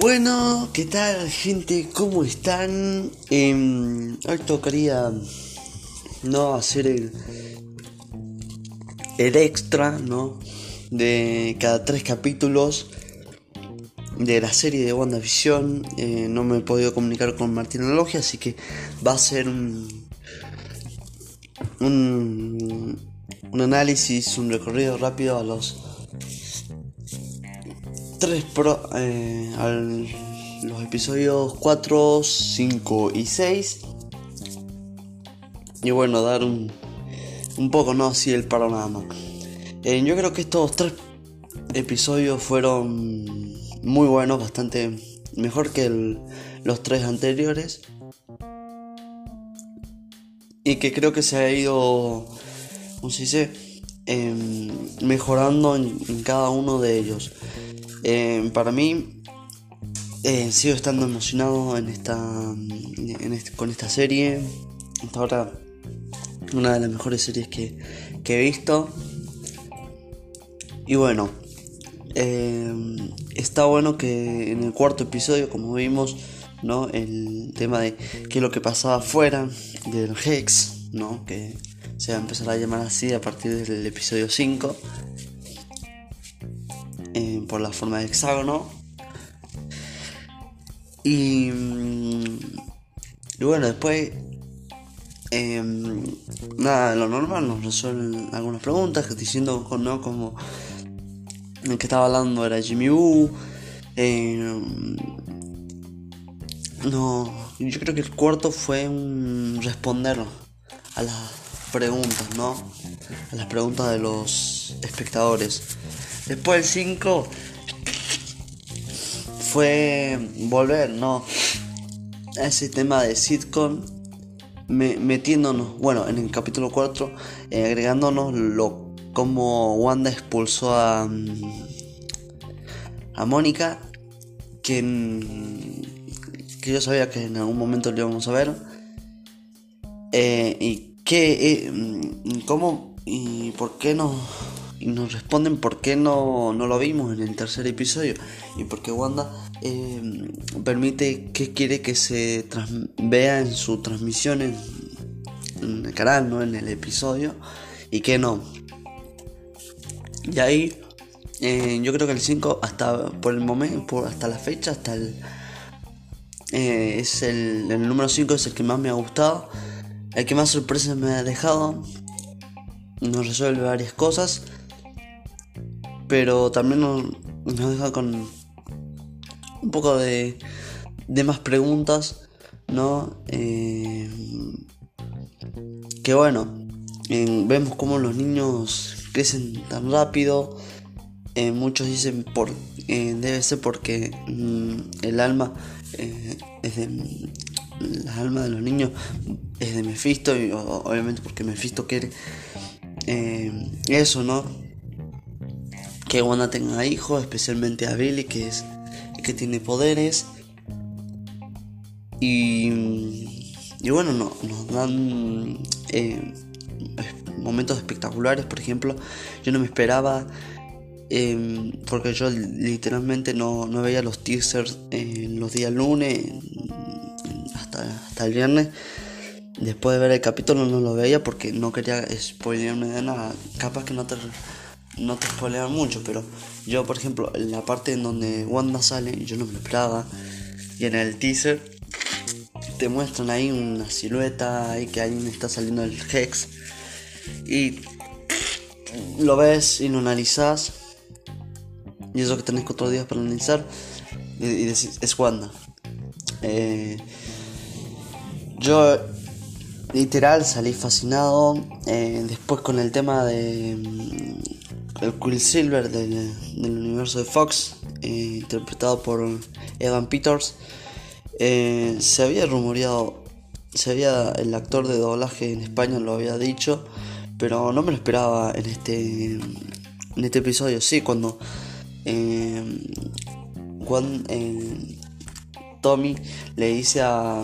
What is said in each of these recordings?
Bueno, ¿qué tal gente? ¿Cómo están? Eh, hoy tocaría no hacer el, el extra, ¿no? De cada tres capítulos de la serie de WandaVision. Eh, no me he podido comunicar con Martín Logia, así que va a ser un, un, un análisis, un recorrido rápido a los tres pro, eh, los episodios 4, 5 y 6. Y bueno, dar un, un poco, ¿no? Así el panorama. Eh, yo creo que estos tres episodios fueron muy buenos, bastante mejor que los tres anteriores. Y que creo que se ha ido, ¿cómo se dice? Eh, mejorando en cada uno de ellos. Eh, para mí, eh, sigo estando emocionado en esta, con esta serie. Hasta ahora, una de las mejores series que, he visto. Y bueno, eh, está bueno que en el cuarto episodio, como vimos, ¿no? El tema de qué es lo que pasaba afuera del Hex, ¿no? Que se va a empezar a llamar así a partir del episodio 5 por la forma de hexágono. Y, y bueno, después, eh, nada, lo normal nos resuelven algunas preguntas, diciendo ¿no? como el que estaba hablando era Jimmy Woo. Eh, no, yo creo que el cuarto fue un responder a las preguntas, ¿no? A las preguntas de los espectadores. Después el 5 fue volver, ¿no? A ese tema de sitcom, me, metiéndonos, bueno, en el capítulo 4, eh, agregándonos lo como Wanda expulsó a, a Mónica, que, que yo sabía que en algún momento lo íbamos a ver. Eh, y que, eh, cómo y por qué no y nos responden por qué no, no, lo vimos en el tercer episodio y por qué Wanda eh, permite que quiere que se vea en su transmisión en, el canal, ¿no? en el episodio y que no. Y ahí eh, yo creo que el 5 hasta por el momento, por, hasta la fecha, hasta. Eh, es el, el número 5 es el que más me ha gustado, el que más sorpresas me ha dejado, nos resuelve varias cosas pero también nos, deja con un poco de, más preguntas, ¿no? Eh, que bueno, eh, vemos cómo los niños crecen tan rápido. Eh, muchos dicen por debe ser porque mm, el alma es de la alma de los niños es de Mephisto y obviamente porque Mephisto quiere eso, ¿no? Que Wanda tenga hijos, especialmente a Billy, que es que tiene poderes. Y, y bueno, no, nos dan eh, momentos espectaculares. Por ejemplo, yo no me esperaba, eh, porque yo literalmente no, no, veía los teasers en los días lunes hasta, hasta el viernes. Después de ver el capítulo no lo veía porque no quería spoilearme de nada. Capaz que no te no te spoilean mucho, pero yo, por ejemplo, en la parte en donde Wanda sale, yo no me lo esperaba. Y en el teaser te muestran ahí una silueta, ahí que alguien está saliendo del Hex. Y lo ves y lo analizas. Y eso que tenés cuatro días para analizar. Y, decís, es Wanda. Eh, yo literal salí fascinado. Eh, después con el tema de el Quicksilver del, del universo de Fox, eh, interpretado por Evan Peters, eh, se había rumoreado, se había, el actor de doblaje en España lo había dicho, pero no me lo esperaba en este, en este episodio. Sí, cuando, eh, cuando Tommy le dice a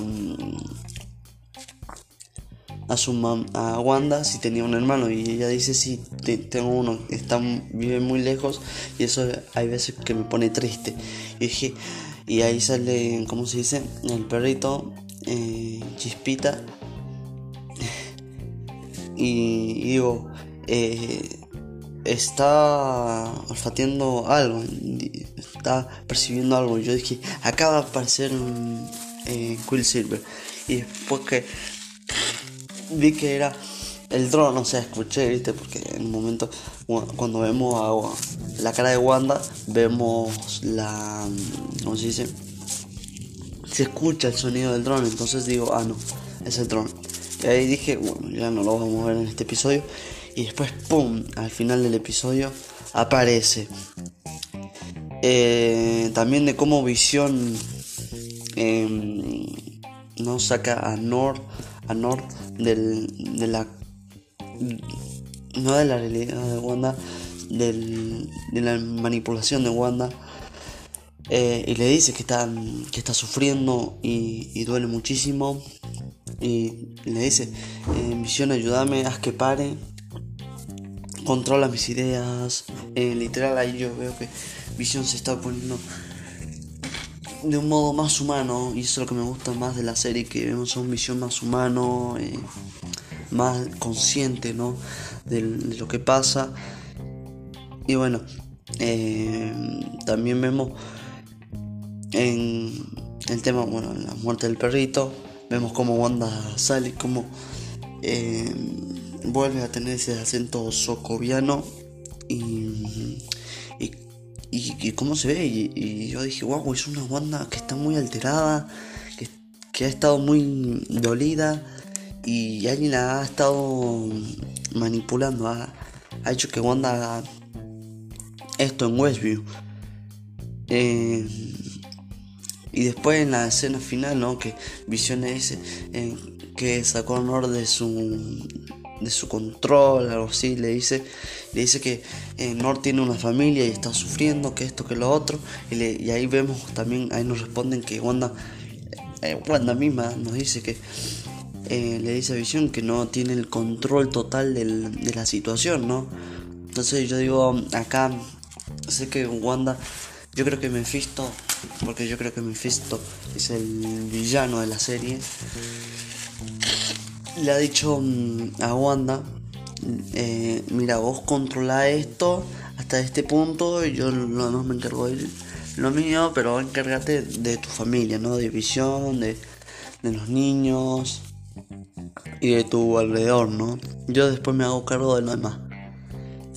a su mam a Wanda si tenía un hermano y ella dice sí tengo uno vive muy lejos y eso hay veces que me pone triste y dije Y ahí sale, ¿cómo se dice? El perrito, eh, Chispita. y, digo, eh, está olfateando algo, está percibiendo algo. Yo dije, acaba de aparecer un eh, Quill Y después que vi que era el dron, o sea, escuché, ¿viste? Porque en un momento, cuando vemos la cara de Wanda, vemos la. ¿Cómo se dice? Se escucha el sonido del dron, entonces digo, ah, no, es el dron. Y ahí dije, bueno, ya no lo vamos a ver en este episodio. Y después, ¡pum! Al final del episodio aparece. Eh, también de cómo Visión em, no saca a Nord, a Nord del, de la no de la realidad de Wanda, de la manipulación de Wanda. Eh, y le dice que está, que está sufriendo y, duele muchísimo. Y le dice, eh, Visión, ayúdame, haz que pare. Controla mis ideas. Eh, literal ahí yo veo que Visión se está poniendo de un modo más humano. Y eso es lo que me gusta más de la serie, que vemos a un Visión más humano más consciente ¿no? de, lo que pasa. Y bueno, eh, también vemos en el tema, bueno, la muerte del perrito, vemos cómo Wanda sale, cómo eh, vuelve a tener ese acento socoviano y, cómo se ve. Y, yo dije, wow, es una Wanda que está muy alterada, que, que ha estado muy dolida y alguien la ha estado manipulando, ha, hecho que Wanda haga esto en Westview. Eh, y después en la escena final, ¿no? Que Vision dice eh, que sacó honor de su de su control, algo así, le dice, le dice que eh, Nord tiene una familia y está sufriendo, que esto, que lo otro, y, ahí vemos también, ahí nos responden que Wanda, Wanda misma nos dice que eh, le dice a Visión que no tiene el control total de la situación, ¿no? Entonces yo digo, acá sé que Wanda, yo creo que Mephisto, porque yo creo que Mephisto es el villano de la serie, le ha dicho mm, a Wanda, eh, mira, vos controla esto hasta este punto y yo no me encargo de lo mío, pero encárgate de tu familia, ¿no? De visión, de, de los niños, y de tu alrededor, ¿no? Yo después me hago cargo de lo demás.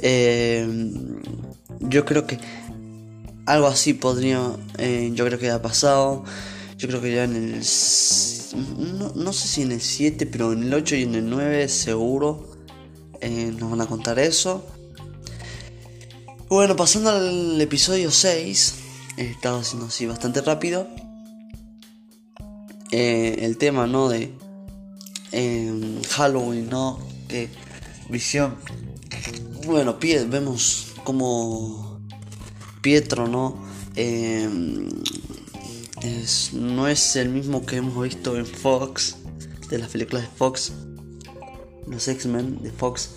Eh, yo creo que algo así podría, eh, yo creo que ha pasado. Yo creo que ya en el... No, sé si en el 7, pero en el 8 y en el 9 seguro eh, nos van a contar eso. Bueno, pasando al episodio 6, he estado haciendo así bastante rápido. el tema, ¿no? De en Halloween, ¿no? Que visión. Bueno, vemos como Pietro, ¿no? No es el mismo que hemos visto en Fox, de las películas de Fox, los X-Men de Fox,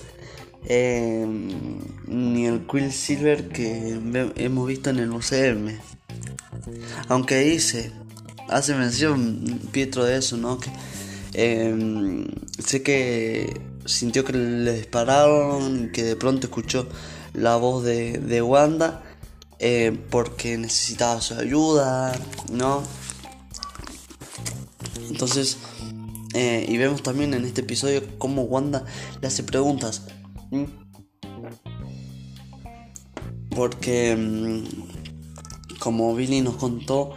em, ni el Silver que hemos visto en el UCM. Aunque dice, hace mención Pietro de eso, ¿no? Que Em, sé que sintió que le dispararon, que de pronto escuchó la voz de, Wanda eh, porque necesitaba su ayuda, ¿no? Entonces, eh, y vemos también en este episodio cómo Wanda le hace preguntas. Porque, mm, como Billy nos contó,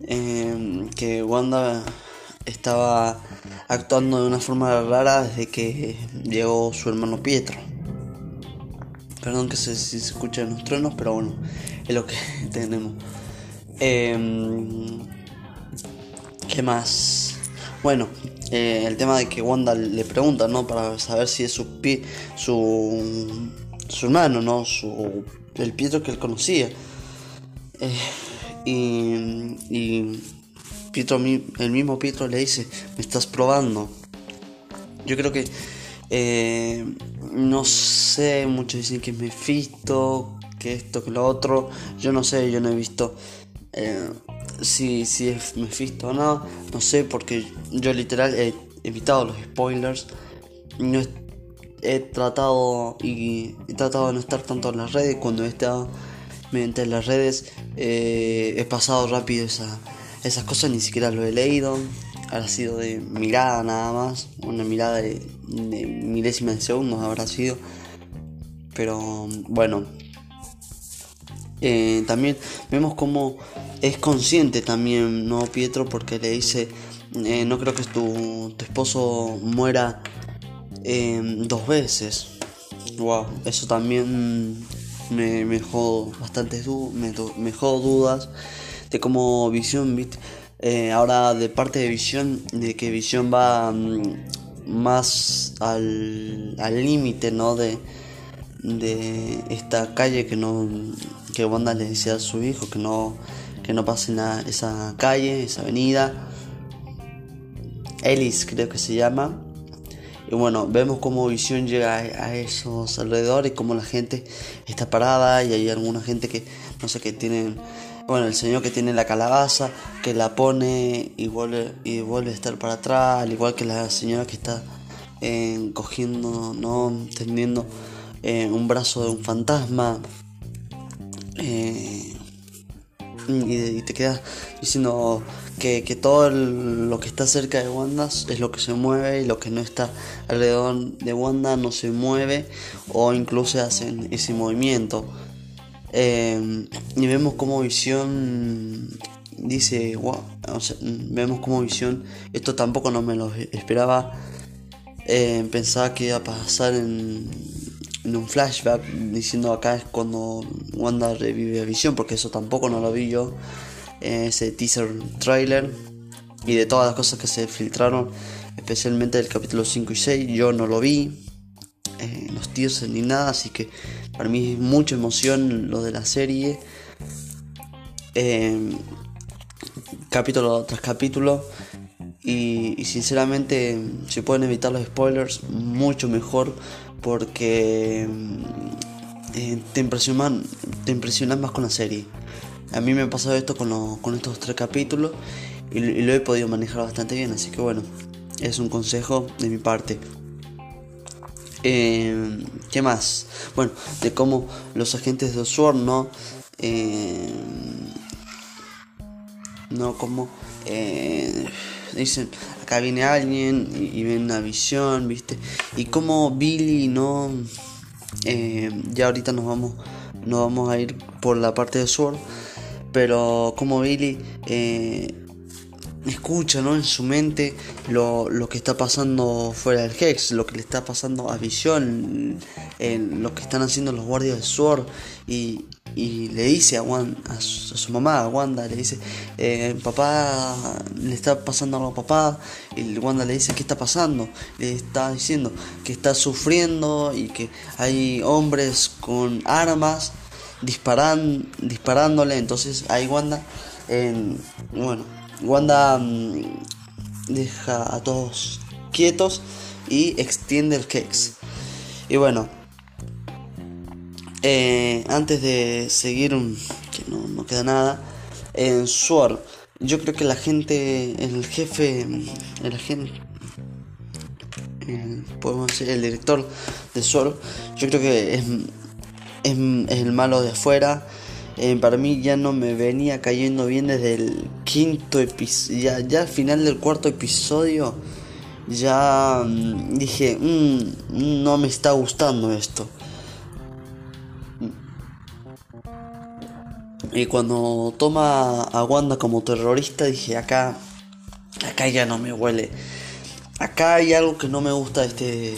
em, que Wanda estaba actuando de una forma rara desde que llegó su hermano Pietro. Perdón que se, si se los truenos, pero bueno, es lo que tenemos. Em, ¿Qué más? Bueno, eh, el tema de que Wanda le pregunta, ¿no? Para saber si es su, pie, su, su hermano, ¿no? Su, el Pietro que él conocía. Eh, y, y el mismo Pietro le dice, me estás probando. Yo creo que, eh, no sé, muchos dicen que es Mephisto, que esto, que lo otro. Yo no sé, yo no he visto eh, si, si es Mephisto o no, no sé, porque yo literal he evitado los spoilers. No he, tratado y he tratado de no estar tanto en las redes. Cuando he estado mediante las redes eh, he pasado rápido esa, esas cosas, ni siquiera lo he leído. Habrá sido de mirada nada más, una mirada de, de milésima de segundos habrá sido. Pero bueno, eh, también vemos como es consciente también, ¿no, Pietro? Porque le dice, eh, no creo que tu, esposo muera eh, dos veces. Wow, eso también me, dejó bastantes me, me dejó dudas de cómo Visión, ¿viste? Ahora de parte de Visión, de que Visión va mm, más al límite, ¿no? De, de esta calle que no que Wanda le decía a su hijo que no que no pasen a esa calle, esa avenida. Ellis creo que se llama. Y bueno, vemos cómo Visión llega a, esos alrededores, cómo la gente está parada y hay alguna gente que, no sé, que tienen, bueno, el señor que tiene la calabaza, que la pone y vuelve, y vuelve a estar para atrás, al igual que la señora que está eh, cogiendo, no, tendiendo eh, un brazo de un fantasma. Eh, y, te quedas diciendo que, todo lo que está cerca de Wanda es lo que se mueve y lo que no está alrededor de Wanda no se mueve o incluso hacen ese movimiento. Eh, y vemos como Visión dice, wow, vemos como Visión, esto tampoco no me lo esperaba, pensaba que iba a pasar en un flashback diciendo acá es cuando Wanda revive a Visión, porque eso tampoco no lo vi yo, ese teaser trailer y de todas las cosas que se filtraron, especialmente del capítulo 5 y 6, yo no lo vi, eh, los teasers ni nada, así que para mí es mucha emoción lo de la serie. Eh, capítulo tras capítulo. Y, sinceramente, si pueden evitar los spoilers, mucho mejor porque eh, te, impresionan, te impresionas más con la serie. A mí me ha pasado esto con, con estos tres capítulos y, lo he podido manejar bastante bien, así que bueno, es un consejo de mi parte. Eh, ¿Qué más? Bueno, de cómo los agentes de Sword, ¿no? Eh, no, como dicen, acá viene alguien y, ven una visión, ¿viste? Y como Billy no... Eh, ya ahorita nos vamos, nos vamos a ir por la parte de Sword, pero como Billy eh, escucha ¿no? en su mente lo, que está pasando fuera del Hex, lo que le está pasando a Visión, lo que están haciendo los guardias de Sword y, y le dice a, a, su, mamá, a Wanda, le dice, eh, papá, le está pasando algo a papá, y Wanda le dice, ¿qué está pasando? Le está diciendo que está sufriendo y que hay hombres con armas disparan, disparándole, entonces ahí Wanda, bueno, Wanda mm, deja a todos quietos y extiende el Kex. Y bueno, eh, antes de seguir, que no, queda nada, en Sword, yo creo que la gente, el jefe, el agente, podemos decir, el director de Sword, yo creo que es, el malo de afuera. Eh, para mí ya no me venía cayendo bien desde el quinto episodio, ya, ya al final del cuarto episodio, ya mm, dije, mm, no me está gustando esto. Y cuando toma a Wanda como terrorista dije, acá, acá ya no me huele. Acá hay algo que no me gusta de este,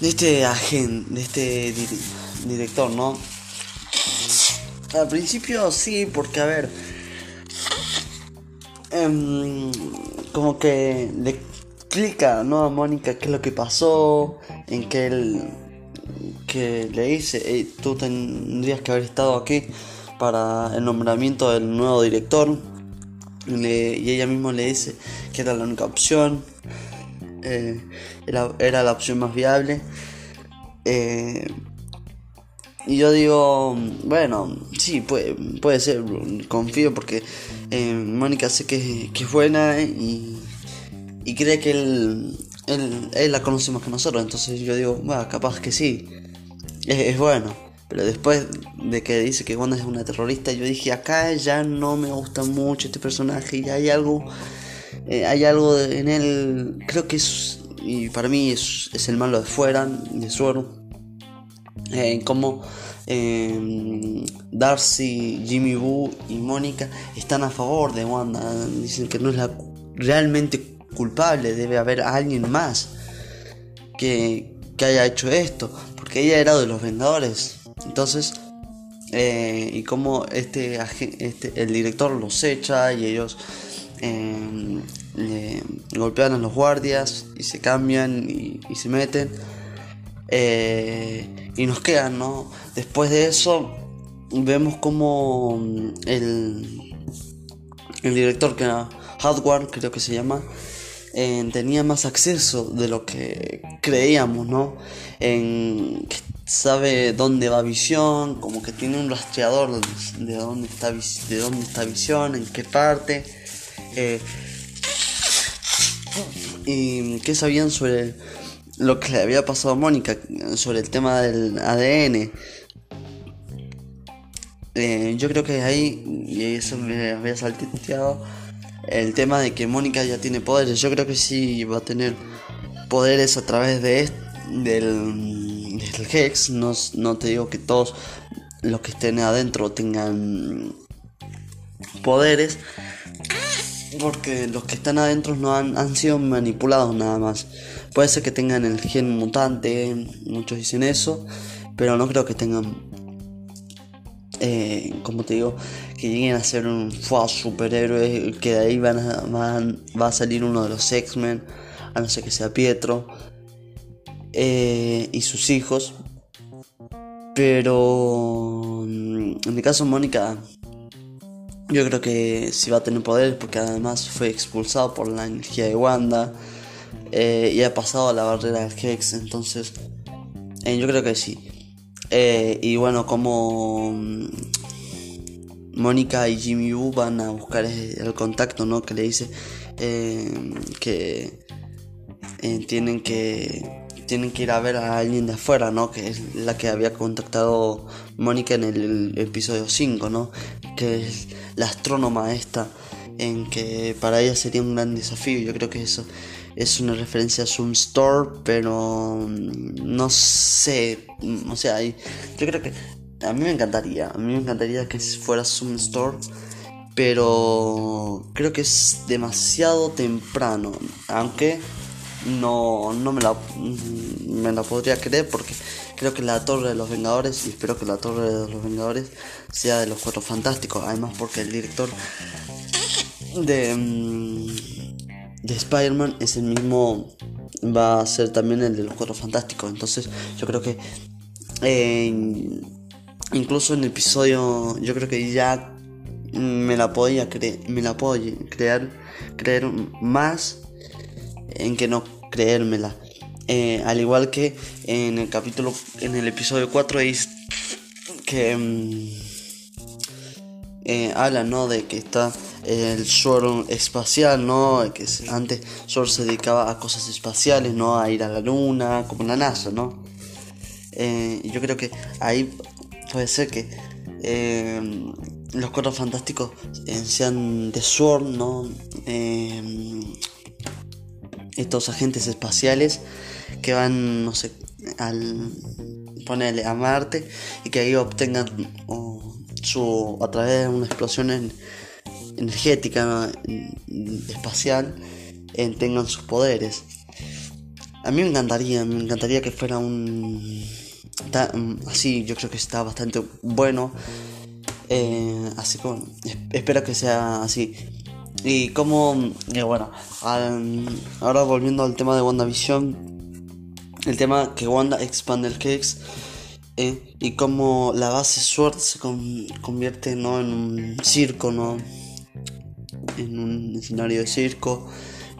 de este agente, de este director, ¿no? Al principio sí, porque a ver, em, como que le explica, ¿no? A Mónica qué es lo que pasó, en que él que le dice, tú tendrías que haber estado aquí para el nombramiento del nuevo director. y ella misma le dice que era la única opción, eh, era, la opción más viable. Eh, y yo digo, bueno, sí, puede, puede ser, confío porque eh, Mónica sé que, que, es buena y, y cree que él, él, la conoce más que nosotros, entonces yo digo, va, capaz que sí, es, bueno. Pero después de que dice que Wanda es una terrorista, yo dije, acá ya no me gusta mucho este personaje y hay algo, eh, hay algo en él, creo que es, y para mí es, es el malo de fuera, de suero como eh, Darcy, Jimmy Boo y Mónica están a favor de Wanda. Dicen que no es la realmente culpable, debe haber alguien más que, que haya hecho esto, porque ella era de los Vengadores. Entonces, eh, y como este, este, el director los echa y ellos eh, le golpean a los guardias y se cambian y se meten. Eh, y nos quedan, ¿no? Después de eso vemos como mm, el, el director que era Hardware, creo que se llama, eh, tenía más acceso de lo que creíamos, ¿no? En, que sabe dónde va Visión, como que tiene un rastreador de dónde está, de dónde está Visión, en qué parte. Eh, y qué sabían sobre lo que le había pasado a Mónica sobre el tema del ADN. Eh, yo creo que ahí, y eso me había salteado, el tema de que Mónica ya tiene poderes. Yo creo que sí va a tener poderes a través de del, del Hex. No, no te digo que todos los que estén adentro tengan poderes. Porque los que están adentro no han, han sido manipulados nada más. Puede ser que tengan el gen mutante, muchos dicen eso, pero no creo que tengan, eh, como te digo, que lleguen a ser un superhéroe, que de ahí van a, va a salir uno de los X-Men, a no ser que sea Pietro, eh, y sus hijos. Pero mm, en mi caso Mónica, yo creo que sí va a tener poder porque además fue expulsado por la energía de Wanda. Eh, y ha pasado la barrera del Hex, entonces eh, yo creo que sí. Eh, y bueno, como mm, Mónica y Jimmy Woo van a buscar el contacto, ¿no? Que le dice que tienen que tienen que ir a ver a alguien de afuera, ¿no? Que es la que había contactado Mónica en el, episodio 5, ¿no? Que es la astrónoma esta, en que para ella sería un gran desafío. Yo creo que eso es una referencia a Zoom Store, pero mm, no sé, mm, o sea, yo creo que a mí me encantaría, a mí me encantaría que fuera Store, pero creo que es demasiado temprano, aunque no, no me, la, mm, me la podría creer porque creo que la Torre de los Vengadores, y espero que la Torre de los Vengadores sea de los Cuatro Fantásticos, además porque el director de de Spider-Man es el mismo, va a ser también el de los Cuatro Fantásticos. Entonces yo creo que incluso en el episodio, yo creo que ya me la podía creer, me la puedo creer, creer más en que no creérmela. Eh, al igual que en el capítulo, en el episodio 4 es que mm, eh, habla, ¿no? De que está el Sword espacial, ¿no? Que antes Sword se dedicaba a cosas espaciales, ¿no? A ir a la luna, como la NASA, ¿no? Eh, yo creo que ahí puede ser que eh, los cuatro fantásticos eh, sean de Sword, ¿no? estos agentes espaciales que van, no sé, al ponerle a Marte y que ahí obtengan su a través de una explosión en, energética, espacial, tengan sus poderes. A mí me encantaría, me encantaría que fuera un... así, yo creo que está bastante bueno. Eh, así como, espero que sea así. Y como, eh, bueno, ahora volviendo al tema de WandaVision, el tema que Wanda expande el Hex eh, y como la base Sword se convierte ¿no? en un circo, ¿no? En un escenario de circo.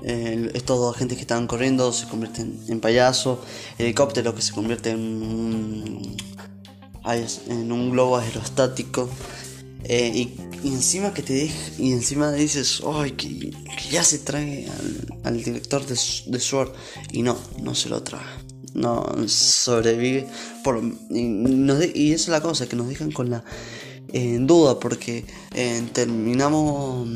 Eh, estos dos agentes que estaban corriendo se convierten en payaso. Helicóptero que se convierte en un en un globo aerostático. Eh, y, encima que te y encima dices, ay, que, ya se trae al, director de, de Sword. Y no, no se lo trae. No sobrevive. Por, y, y esa es la cosa, que nos dejan con la en duda porque eh, terminamos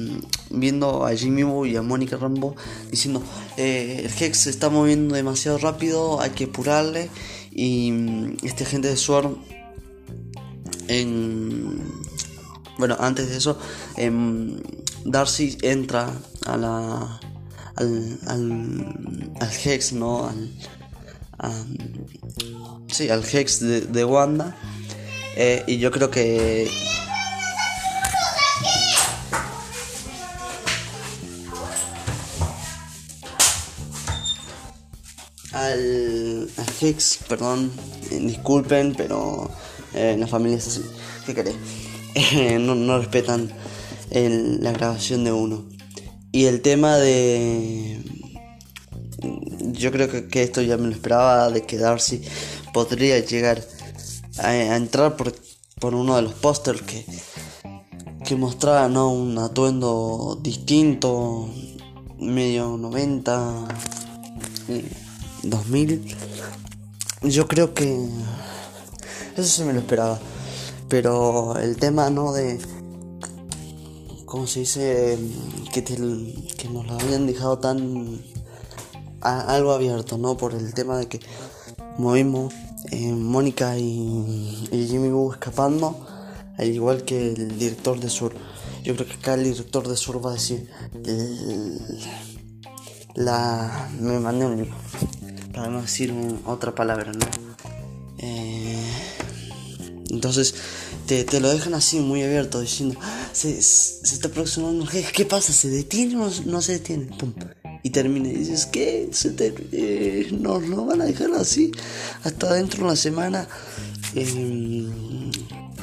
viendo a Jimmy y a Mónica Rambo diciendo eh, el Hex se está moviendo demasiado rápido, hay que apurarle y mm, este agente de Sword en bueno antes de eso em, Darcy entra a la al, al, Hex no al sí al Hex de Wanda eh, y yo creo que... Al, al Hex, perdón, eh, disculpen, pero eh, la familia es así. ¿Qué querés? no, no, respetan la grabación de uno. Y el tema de... Yo creo que, que, esto ya me lo esperaba, de que Darcy podría llegar a, entrar por, por, uno de los pósters que, que mostraba un atuendo distinto, medio 90, 2000. Yo creo que eso se me lo esperaba. Pero el tema no de ¿cómo se dice? Que, que nos lo habían dejado tan algo abierto, ¿no? Por el tema de que movimos eh, Mónica y, Jimmy Woo escapando, al igual que el director de Sur. Yo creo que acá el director de Sur va a decir la me mandé un libro para no decir otra palabra, ¿no? Eh, entonces te, lo dejan así muy abierto diciendo se, se está aproximando ¿qué pasa? ¿Se detiene o no, se detiene? Pum y termina y dices que se eh, nos lo van a dejar así hasta dentro de una semana. Em,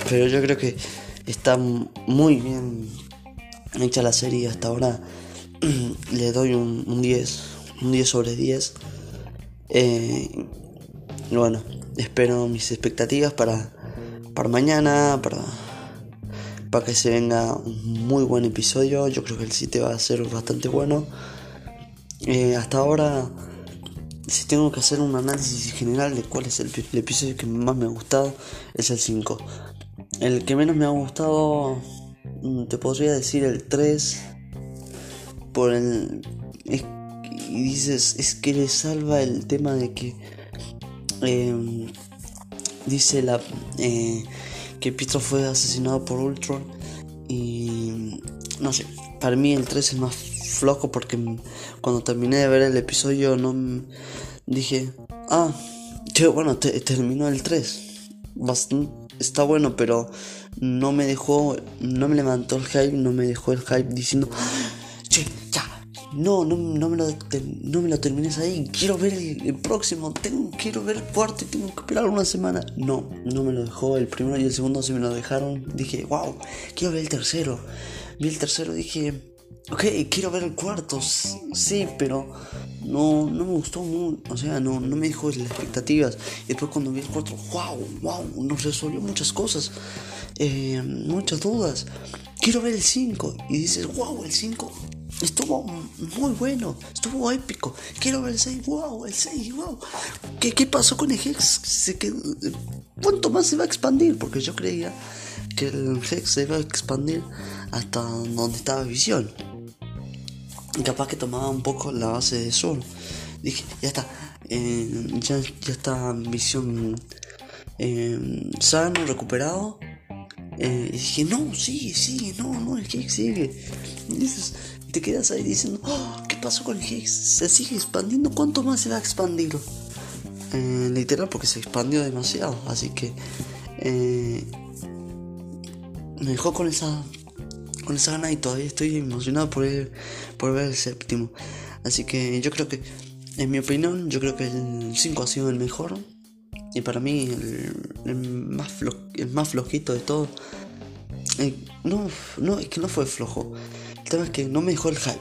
pero yo creo que está muy bien hecha la serie hasta ahora. Le doy un, 10 un 10 sobre 10 eh, bueno espero mis expectativas para para mañana para para que se venga un muy buen episodio. Yo creo que el sitio va a ser bastante bueno eh, hasta ahora, si tengo que hacer un análisis general de cuál es el, episodio que más me ha gustado, es el 5. El que menos me ha gustado, mm, te podría decir el 3. Por el. y dices, es que le salva el tema de que. Em, dice la. Eh, que Pietro fue asesinado por Ultron. Y. No sé, para mí el 3 es más flojo porque cuando terminé de ver el episodio no dije, ah, bueno, terminó el 3. está bueno, pero no me dejó, no me levantó el hype, no me dejó el hype diciendo, che, ya, no, no, no, me, lo, no me lo termines ahí, quiero ver el, próximo, tengo, quiero ver el cuarto y tengo que esperar una semana. No, no me lo dejó, el primero y el segundo se me lo dejaron, dije, wow, quiero ver el tercero. Vi el tercero, dije, Ok, quiero ver el cuarto, sí, pero no, no me gustó mucho, o sea, no, no me dejó las expectativas. Y después cuando vi el cuarto, wow, wow, nos resolvió muchas cosas, eh, muchas dudas. Quiero ver el 5 y dices, wow, el 5 estuvo muy bueno, estuvo épico. Quiero ver el 6, wow, el 6, wow. ¿Qué, ¿Qué pasó con el Hex? Se quedó, ¿Cuánto más se va a expandir? Porque yo creía que el Hex se iba a expandir hasta donde estaba Visión capaz que tomaba un poco la base de Sol. Dije, ya está, eh, ya, ya está visión eh, sano, recuperado. Eh, y dije, no, sigue, sigue, no, no, el Higgs sigue. Y te quedas ahí diciendo, oh, ¿qué pasó con el Higgs? Se sigue expandiendo, ¿cuánto más se va a expandir? literal, porque se expandió demasiado. Así que me dejó con esa con esa gana y todavía estoy emocionado por, por ver el séptimo. Así que yo creo que, en mi opinión, yo creo que el 5 ha sido el mejor. Y para mí el, más, el más flojito de todo. Eh, no, no, es que no fue flojo. El tema es que no me dejó el hype.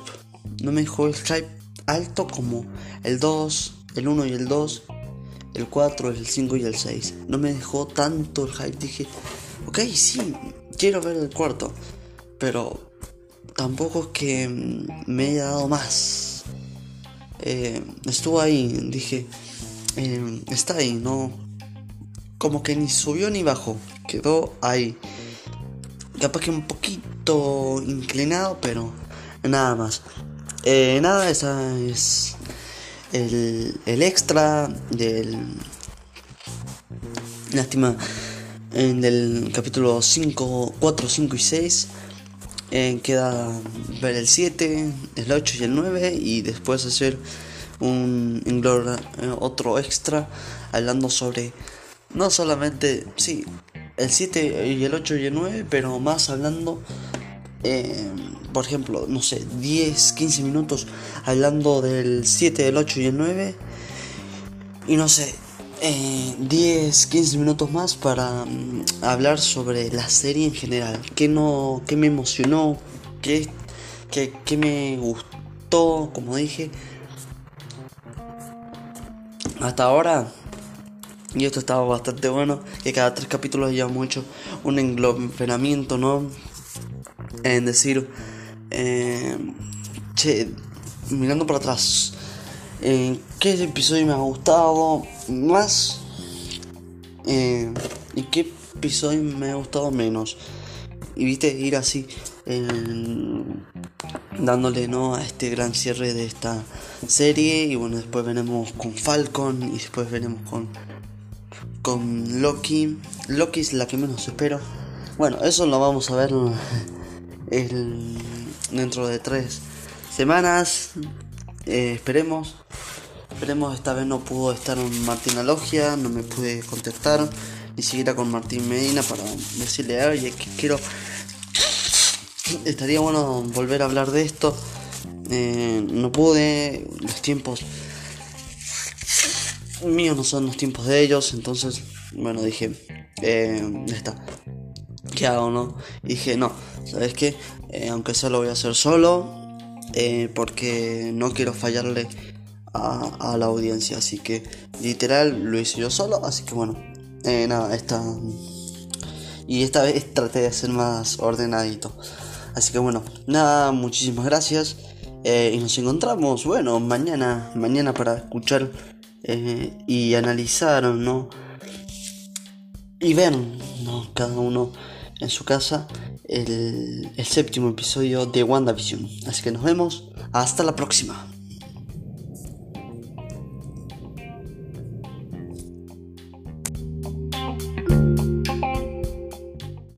No me dejó el hype alto como el 2, el 1 y el 2. el 4, el 5 y el 6. No me dejó tanto el hype. Dije, ok, sí, quiero ver el cuarto. Pero tampoco es que me haya dado más. Eh, estuvo ahí, dije, eh, está ahí, no. Como que ni subió ni bajó, quedó ahí. Capaz que un poquito inclinado, pero nada más. Eh, nada, esa es el, el extra del. Lástima. En el capítulo 5, 4, 5 y 6 eh, queda ver el 7, el 8 y el 9 y después hacer un eh, otro extra hablando sobre no solamente, sí, el 7 y el 8 y el 9, pero más hablando, eh, por ejemplo, no sé, 10, 15 minutos hablando del 7, el 8 y el 9. Y no sé, 10, 15 minutos más para mm, hablar sobre la serie en general. ¿Qué, no, qué me emocionó? ¿Qué, qué, qué me gustó? Como dije. Hasta ahora y esto estaba bastante bueno. Que cada tres capítulos llevamos hecho un englobenamiento, ¿no? En decir, eh, che, mirando para atrás, eh, ¿qué episodio me ha gustado más? Eh, ¿Y qué episodio me ha gustado menos? Y viste, ir así, dándole ¿no? a este gran cierre de esta serie. Y bueno, después veremos con Falcon y después veremos con con Loki. Loki es la que menos espero. Bueno, eso lo vamos a ver dentro de tres semanas. Eh, esperemos. Esperemos, esta vez no pudo estar Martín Alogia, no me pude contestar, ni siquiera con Martín Medina para decirle, oye, que quiero... Estaría bueno volver a hablar de esto. Eh, no pude, los tiempos míos no son los tiempos de ellos, entonces, bueno, dije, eh, ya está. ¿Qué hago, no? Y dije, no, ¿sabes qué? Eh, aunque sea lo voy a hacer solo, eh, porque no quiero fallarle a, la audiencia, así que literal lo hice yo solo, así que bueno, eh, nada, esta... Y esta vez traté de ser más ordenadito. Así que bueno, nada, muchísimas gracias. y nos encontramos, bueno, mañana, mañana para escuchar eh, y analizar, ¿no? Y ver, ¿no? Cada uno en su casa el, séptimo episodio de WandaVision. Así que nos vemos. Hasta la próxima.